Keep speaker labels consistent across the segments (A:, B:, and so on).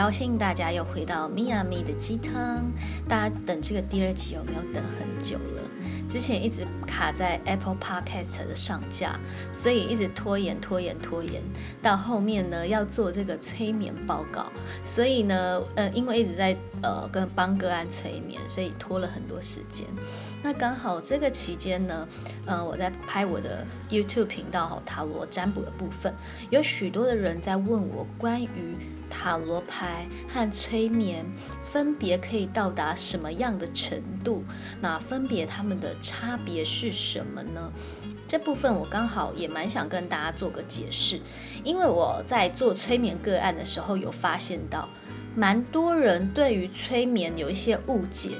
A: 高兴大家又回到米娅咪的鸡汤。大家等这个第二集有没有等很久了？之前一直卡在 Apple Podcast 的上架，所以一直拖延拖延拖延，到后面呢要做这个催眠报告，所以呢，呃，因为一直在呃跟帮个案催眠，所以拖了很多时间。那刚好这个期间呢，呃，我在拍我的 YouTube 频道塔罗占卜的部分，有许多的人在问我关于塔罗牌和催眠分别可以到达什么样的程度，那分别他们的差别是什么呢？这部分我刚好也蛮想跟大家做个解释，因为我在做催眠个案的时候有发现到，蛮多人对于催眠有一些误解。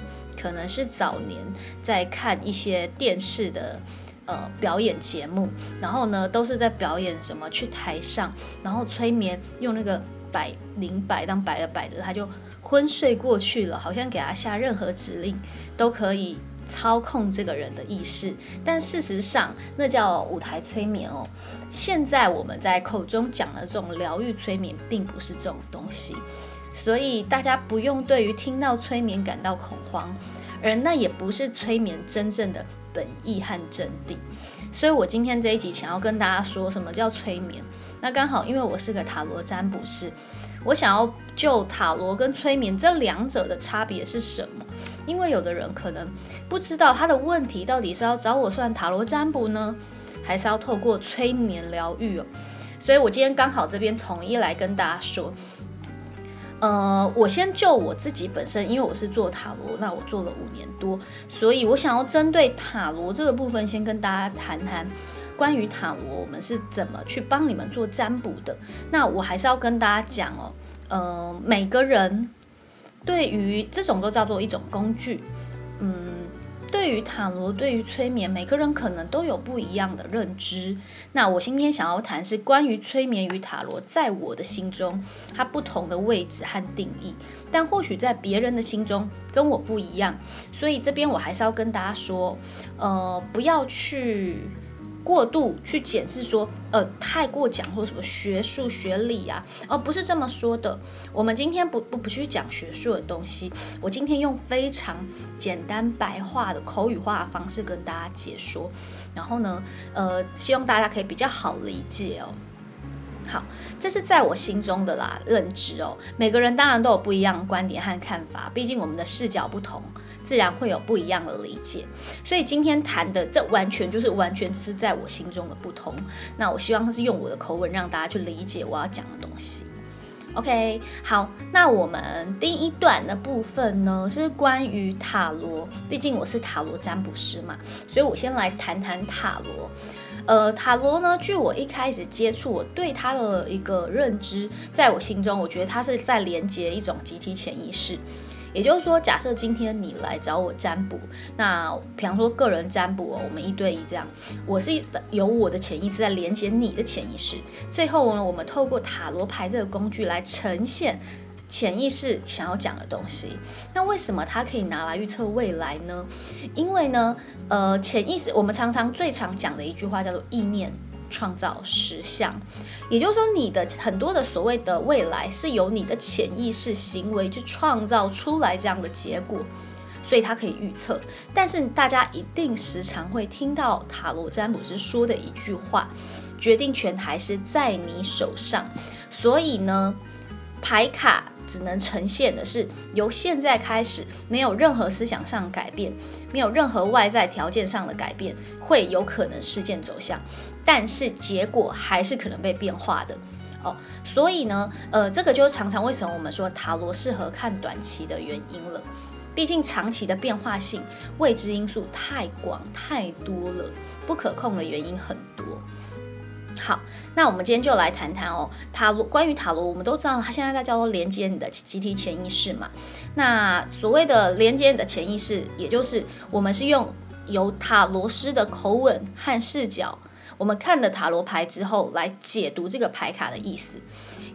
A: 可能是早年在看一些电视的呃表演节目，然后呢都是在表演什么去台上，然后催眠用那个摆灵摆当摆着摆着，他就昏睡过去了，好像给他下任何指令都可以操控这个人的意识。但事实上那叫舞台催眠哦。现在我们在口中讲的这种疗愈催眠，并不是这种东西。所以大家不用对于听到催眠感到恐慌，而那也不是催眠真正的本意和真谛。所以我今天这一集想要跟大家说什么叫催眠。那刚好因为我是个塔罗占卜师，我想要就塔罗跟催眠这两者的差别是什么？因为有的人可能不知道他的问题到底是要找我算塔罗占卜呢，还是要透过催眠疗愈哦。所以我今天刚好这边统一来跟大家说。呃，我先就我自己本身，因为我是做塔罗，那我做了五年多，所以我想要针对塔罗这个部分，先跟大家谈谈关于塔罗，我们是怎么去帮你们做占卜的。那我还是要跟大家讲哦，呃，每个人对于这种都叫做一种工具，嗯。对于塔罗，对于催眠，每个人可能都有不一样的认知。那我今天想要谈是关于催眠与塔罗，在我的心中它不同的位置和定义，但或许在别人的心中跟我不一样。所以这边我还是要跟大家说，呃，不要去。过度去检视说，呃，太过讲或什么学术学理啊，而不是这么说的。我们今天不不不去讲学术的东西，我今天用非常简单白话的口语化的方式跟大家解说，然后呢，呃，希望大家可以比较好理解哦。好，这是在我心中的啦认知哦。每个人当然都有不一样的观点和看法，毕竟我们的视角不同。自然会有不一样的理解，所以今天谈的这完全就是完全是在我心中的不同。那我希望是用我的口吻让大家去理解我要讲的东西。OK，好，那我们第一段的部分呢是关于塔罗，毕竟我是塔罗占卜师嘛，所以我先来谈谈塔罗。呃，塔罗呢，据我一开始接触，我对它的一个认知，在我心中，我觉得它是在连接一种集体潜意识。也就是说，假设今天你来找我占卜，那比方说个人占卜哦，我们一对一这样，我是有我的潜意识在连接你的潜意识，最后呢，我们透过塔罗牌这个工具来呈现潜意识想要讲的东西。那为什么它可以拿来预测未来呢？因为呢，呃，潜意识我们常常最常讲的一句话叫做意念。创造实相，也就是说，你的很多的所谓的未来是由你的潜意识行为去创造出来这样的结果，所以它可以预测。但是大家一定时常会听到塔罗占卜师说的一句话：决定权还是在你手上。所以呢，牌卡。只能呈现的是由现在开始没有任何思想上改变，没有任何外在条件上的改变，会有可能事件走向，但是结果还是可能被变化的哦。所以呢，呃，这个就是常常为什么我们说塔罗适合看短期的原因了。毕竟长期的变化性、未知因素太广太多了，不可控的原因很多。好，那我们今天就来谈谈哦，塔罗。关于塔罗，我们都知道它现在在叫做连接你的集体潜意识嘛。那所谓的连接你的潜意识，也就是我们是用由塔罗师的口吻和视角，我们看了塔罗牌之后来解读这个牌卡的意思。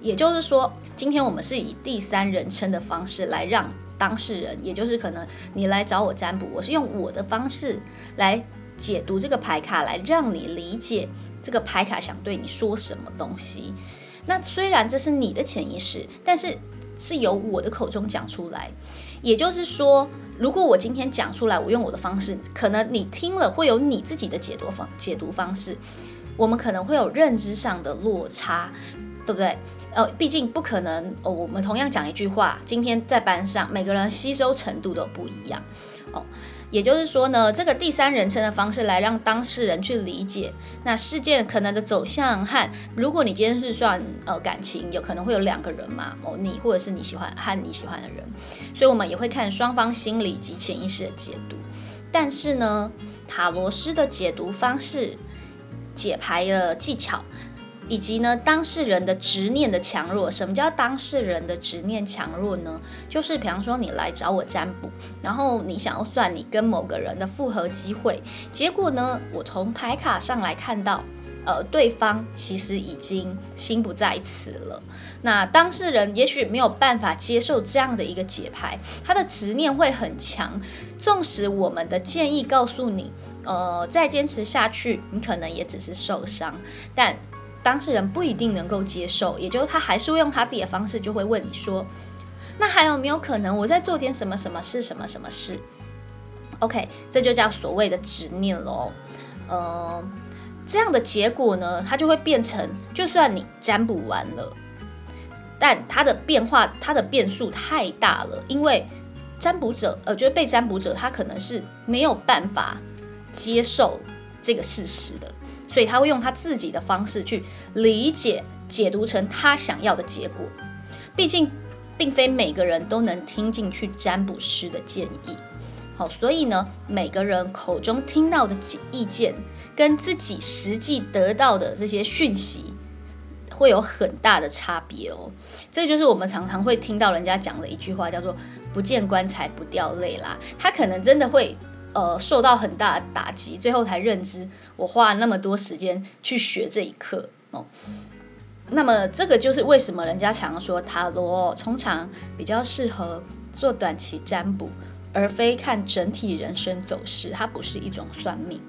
A: 也就是说，今天我们是以第三人称的方式来让当事人，也就是可能你来找我占卜，我是用我的方式来解读这个牌卡，来让你理解。这个牌卡想对你说什么东西？那虽然这是你的潜意识，但是是由我的口中讲出来。也就是说，如果我今天讲出来，我用我的方式，可能你听了会有你自己的解读方解读方式，我们可能会有认知上的落差，对不对？呃，毕竟不可能哦。我们同样讲一句话，今天在班上，每个人吸收程度都不一样哦。也就是说呢，这个第三人称的方式来让当事人去理解那事件可能的走向和，如果你今天是算呃感情，有可能会有两个人嘛，哦，你或者是你喜欢和你喜欢的人，所以我们也会看双方心理及潜意识的解读。但是呢，塔罗师的解读方式、解牌的技巧。以及呢，当事人的执念的强弱。什么叫当事人的执念强弱呢？就是比方说你来找我占卜，然后你想要算你跟某个人的复合机会，结果呢，我从牌卡上来看到，呃，对方其实已经心不在此了。那当事人也许没有办法接受这样的一个解牌，他的执念会很强。纵使我们的建议告诉你，呃，再坚持下去，你可能也只是受伤，但。当事人不一定能够接受，也就是他还是会用他自己的方式，就会问你说：“那还有没有可能我在做点什么什么事什么什么事？”OK，这就叫所谓的执念喽。呃，这样的结果呢，它就会变成，就算你占卜完了，但它的变化、它的变数太大了，因为占卜者，呃，就是被占卜者，他可能是没有办法接受这个事实的。所以他会用他自己的方式去理解、解读成他想要的结果。毕竟，并非每个人都能听进去占卜师的建议。好，所以呢，每个人口中听到的意见，跟自己实际得到的这些讯息，会有很大的差别哦。这就是我们常常会听到人家讲的一句话，叫做“不见棺材不掉泪”啦。他可能真的会。呃，受到很大的打击，最后才认知我花了那么多时间去学这一课哦。那么，这个就是为什么人家常说塔罗通常比较适合做短期占卜，而非看整体人生走势。它不是一种算命，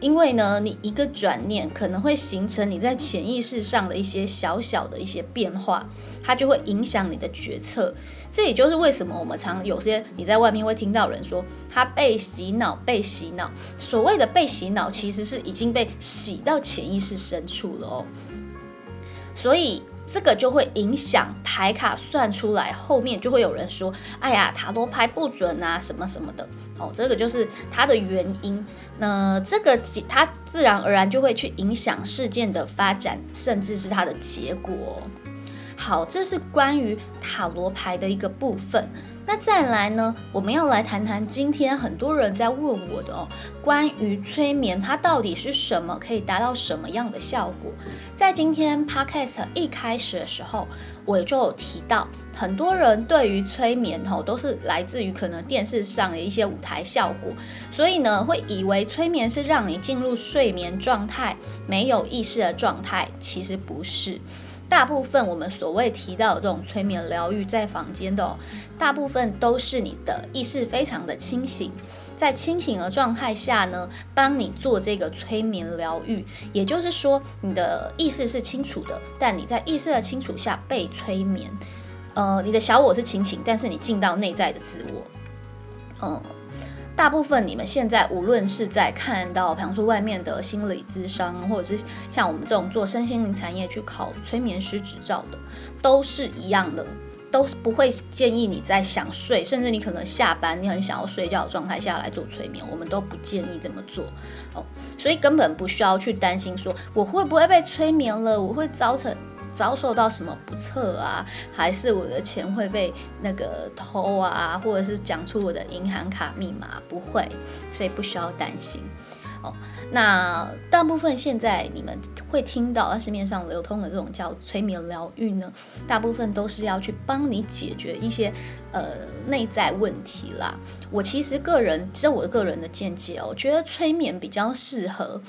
A: 因为呢，你一个转念可能会形成你在潜意识上的一些小小的一些变化，它就会影响你的决策。这也就是为什么我们常有些你在外面会听到人说他被洗脑，被洗脑。所谓的被洗脑，其实是已经被洗到潜意识深处了哦。所以这个就会影响牌卡算出来，后面就会有人说：“哎呀，塔罗牌不准啊，什么什么的。”哦，这个就是它的原因。那这个它自然而然就会去影响事件的发展，甚至是它的结果。好，这是关于塔罗牌的一个部分。那再来呢，我们要来谈谈今天很多人在问我的哦，关于催眠，它到底是什么，可以达到什么样的效果？在今天 podcast 一开始的时候，我就有提到，很多人对于催眠吼都是来自于可能电视上的一些舞台效果，所以呢，会以为催眠是让你进入睡眠状态，没有意识的状态，其实不是。大部分我们所谓提到的这种催眠疗愈，在房间的大部分都是你的意识非常的清醒，在清醒的状态下呢，帮你做这个催眠疗愈。也就是说，你的意识是清楚的，但你在意识的清楚下被催眠。呃，你的小我是清醒，但是你进到内在的自我，嗯。大部分你们现在无论是在看到，比方说外面的心理咨商，或者是像我们这种做身心灵产业去考催眠师执照的，都是一样的，都是不会建议你在想睡，甚至你可能下班你很想要睡觉的状态下来做催眠，我们都不建议这么做哦。所以根本不需要去担心说我会不会被催眠了，我会造成。遭受到什么不测啊？还是我的钱会被那个偷啊？或者是讲出我的银行卡密码？不会，所以不需要担心。哦，那大部分现在你们会听到市面上流通的这种叫催眠疗愈呢，大部分都是要去帮你解决一些呃内在问题啦。我其实个人，其实我个人的见解哦，我觉得催眠比较适合。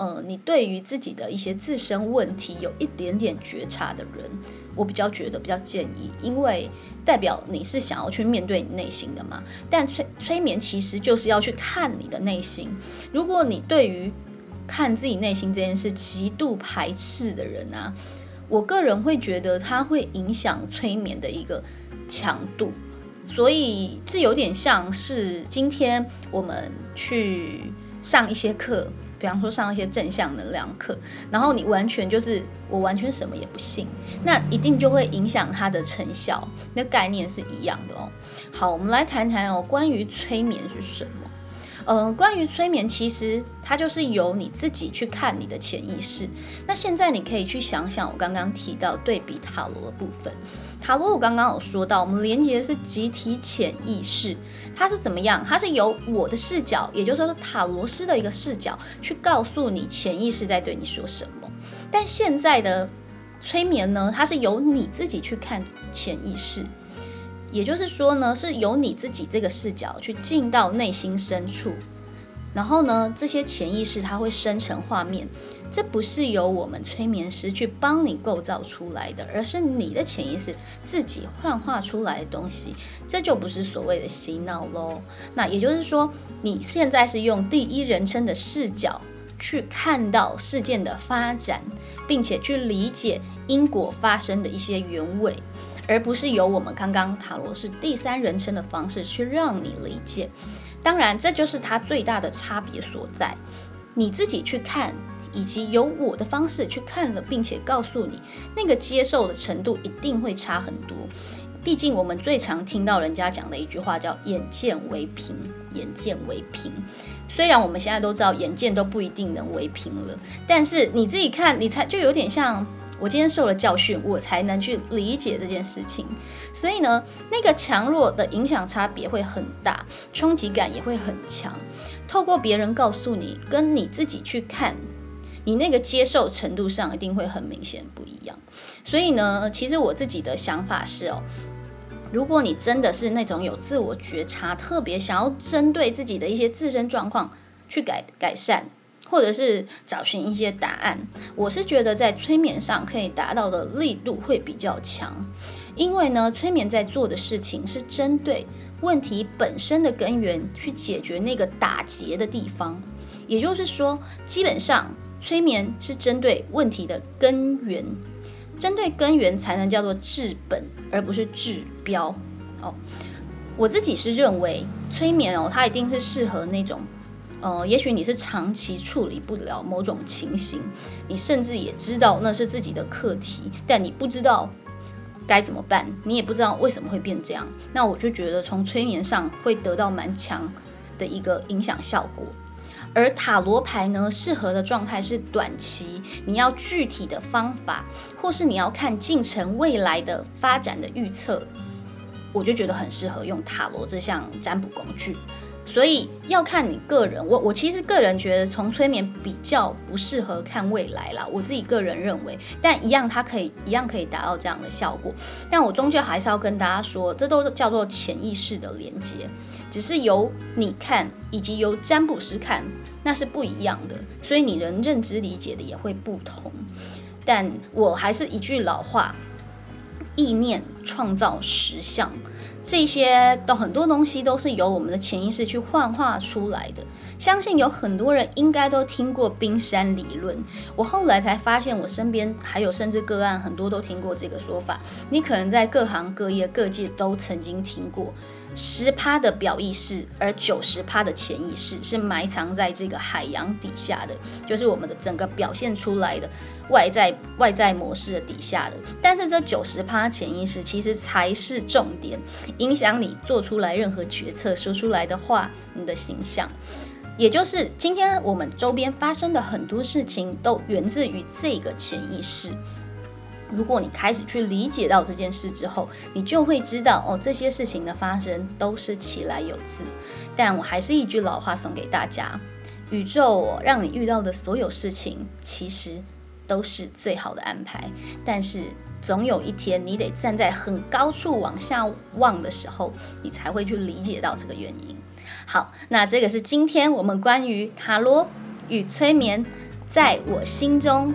A: 呃，你对于自己的一些自身问题有一点点觉察的人，我比较觉得比较建议，因为代表你是想要去面对你内心的嘛。但催催眠其实就是要去看你的内心。如果你对于看自己内心这件事极度排斥的人啊，我个人会觉得它会影响催眠的一个强度，所以这有点像是今天我们去上一些课。比方说上一些正向能量课，然后你完全就是我完全什么也不信，那一定就会影响它的成效。那概念是一样的哦。好，我们来谈谈哦，关于催眠是什么？呃，关于催眠，其实它就是由你自己去看你的潜意识。那现在你可以去想想我刚刚提到对比塔罗的部分。塔罗我刚刚有说到，我们连接的是集体潜意识，它是怎么样？它是由我的视角，也就是说塔罗师的一个视角，去告诉你潜意识在对你说什么。但现在的催眠呢，它是由你自己去看潜意识，也就是说呢，是由你自己这个视角去进到内心深处，然后呢，这些潜意识它会生成画面。这不是由我们催眠师去帮你构造出来的，而是你的潜意识自己幻化出来的东西。这就不是所谓的洗脑喽。那也就是说，你现在是用第一人称的视角去看到事件的发展，并且去理解因果发生的一些原委，而不是由我们刚刚塔罗是第三人称的方式去让你理解。当然，这就是它最大的差别所在。你自己去看。以及由我的方式去看了，并且告诉你，那个接受的程度一定会差很多。毕竟我们最常听到人家讲的一句话叫“眼见为凭”，眼见为凭。虽然我们现在都知道眼见都不一定能为凭了，但是你自己看，你才就有点像我今天受了教训，我才能去理解这件事情。所以呢，那个强弱的影响差别会很大，冲击感也会很强。透过别人告诉你，跟你自己去看。你那个接受程度上一定会很明显不一样，所以呢，其实我自己的想法是哦，如果你真的是那种有自我觉察，特别想要针对自己的一些自身状况去改改善，或者是找寻一些答案，我是觉得在催眠上可以达到的力度会比较强，因为呢，催眠在做的事情是针对问题本身的根源去解决那个打结的地方，也就是说，基本上。催眠是针对问题的根源，针对根源才能叫做治本，而不是治标。哦，我自己是认为催眠哦，它一定是适合那种，呃，也许你是长期处理不了某种情形，你甚至也知道那是自己的课题，但你不知道该怎么办，你也不知道为什么会变这样。那我就觉得从催眠上会得到蛮强的一个影响效果。而塔罗牌呢，适合的状态是短期，你要具体的方法，或是你要看进程未来的发展的预测，我就觉得很适合用塔罗这项占卜工具。所以要看你个人，我我其实个人觉得从催眠比较不适合看未来啦，我自己个人认为，但一样它可以一样可以达到这样的效果。但我终究还是要跟大家说，这都叫做潜意识的连接。只是由你看，以及由占卜师看，那是不一样的，所以你人认知理解的也会不同。但我还是一句老话：意念创造实相，这些的很多东西都是由我们的潜意识去幻化出来的。相信有很多人应该都听过冰山理论，我后来才发现，我身边还有甚至个案很多都听过这个说法。你可能在各行各业各界都曾经听过。十趴的表意识，而九十趴的潜意识是埋藏在这个海洋底下的，就是我们的整个表现出来的外在外在模式的底下的。但是这九十趴潜意识其实才是重点，影响你做出来任何决策、说出来的话、你的形象。也就是今天我们周边发生的很多事情，都源自于这个潜意识。如果你开始去理解到这件事之后，你就会知道哦，这些事情的发生都是其来有自。但我还是一句老话送给大家：宇宙让你遇到的所有事情，其实都是最好的安排。但是总有一天，你得站在很高处往下望的时候，你才会去理解到这个原因。好，那这个是今天我们关于塔罗与催眠，在我心中。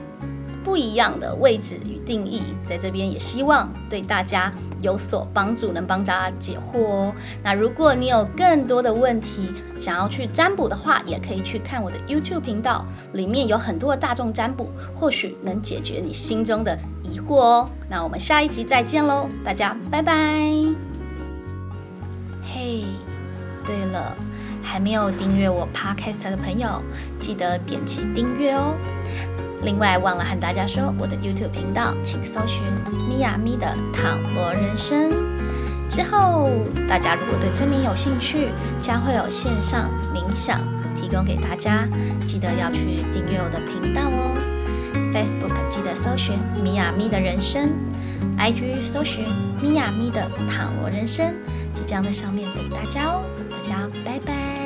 A: 不一样的位置与定义，在这边也希望对大家有所帮助，能帮大家解惑哦。那如果你有更多的问题想要去占卜的话，也可以去看我的 YouTube 频道，里面有很多的大众占卜，或许能解决你心中的疑惑哦。那我们下一集再见喽，大家拜拜。嘿，对了，还没有订阅我 Podcast 的朋友，记得点击订阅哦。另外，忘了和大家说，我的 YouTube 频道，请搜寻咪呀咪的塔罗人生。之后，大家如果对催眠有兴趣，将会有线上冥想提供给大家，记得要去订阅我的频道哦。Facebook 记得搜寻咪呀咪的人生，IG 搜寻咪呀咪的塔罗人生，即将在上面等大家哦。大家拜拜。